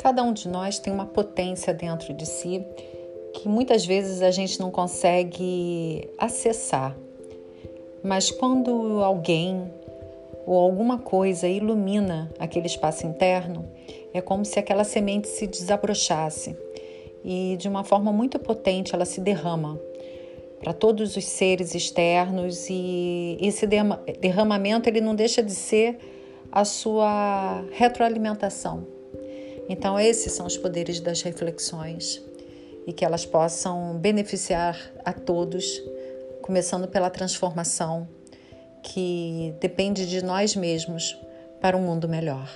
Cada um de nós tem uma potência dentro de si que muitas vezes a gente não consegue acessar. Mas quando alguém ou alguma coisa ilumina aquele espaço interno, é como se aquela semente se desabrochasse e de uma forma muito potente ela se derrama para todos os seres externos e esse derramamento ele não deixa de ser a sua retroalimentação. Então esses são os poderes das reflexões e que elas possam beneficiar a todos, começando pela transformação que depende de nós mesmos para um mundo melhor.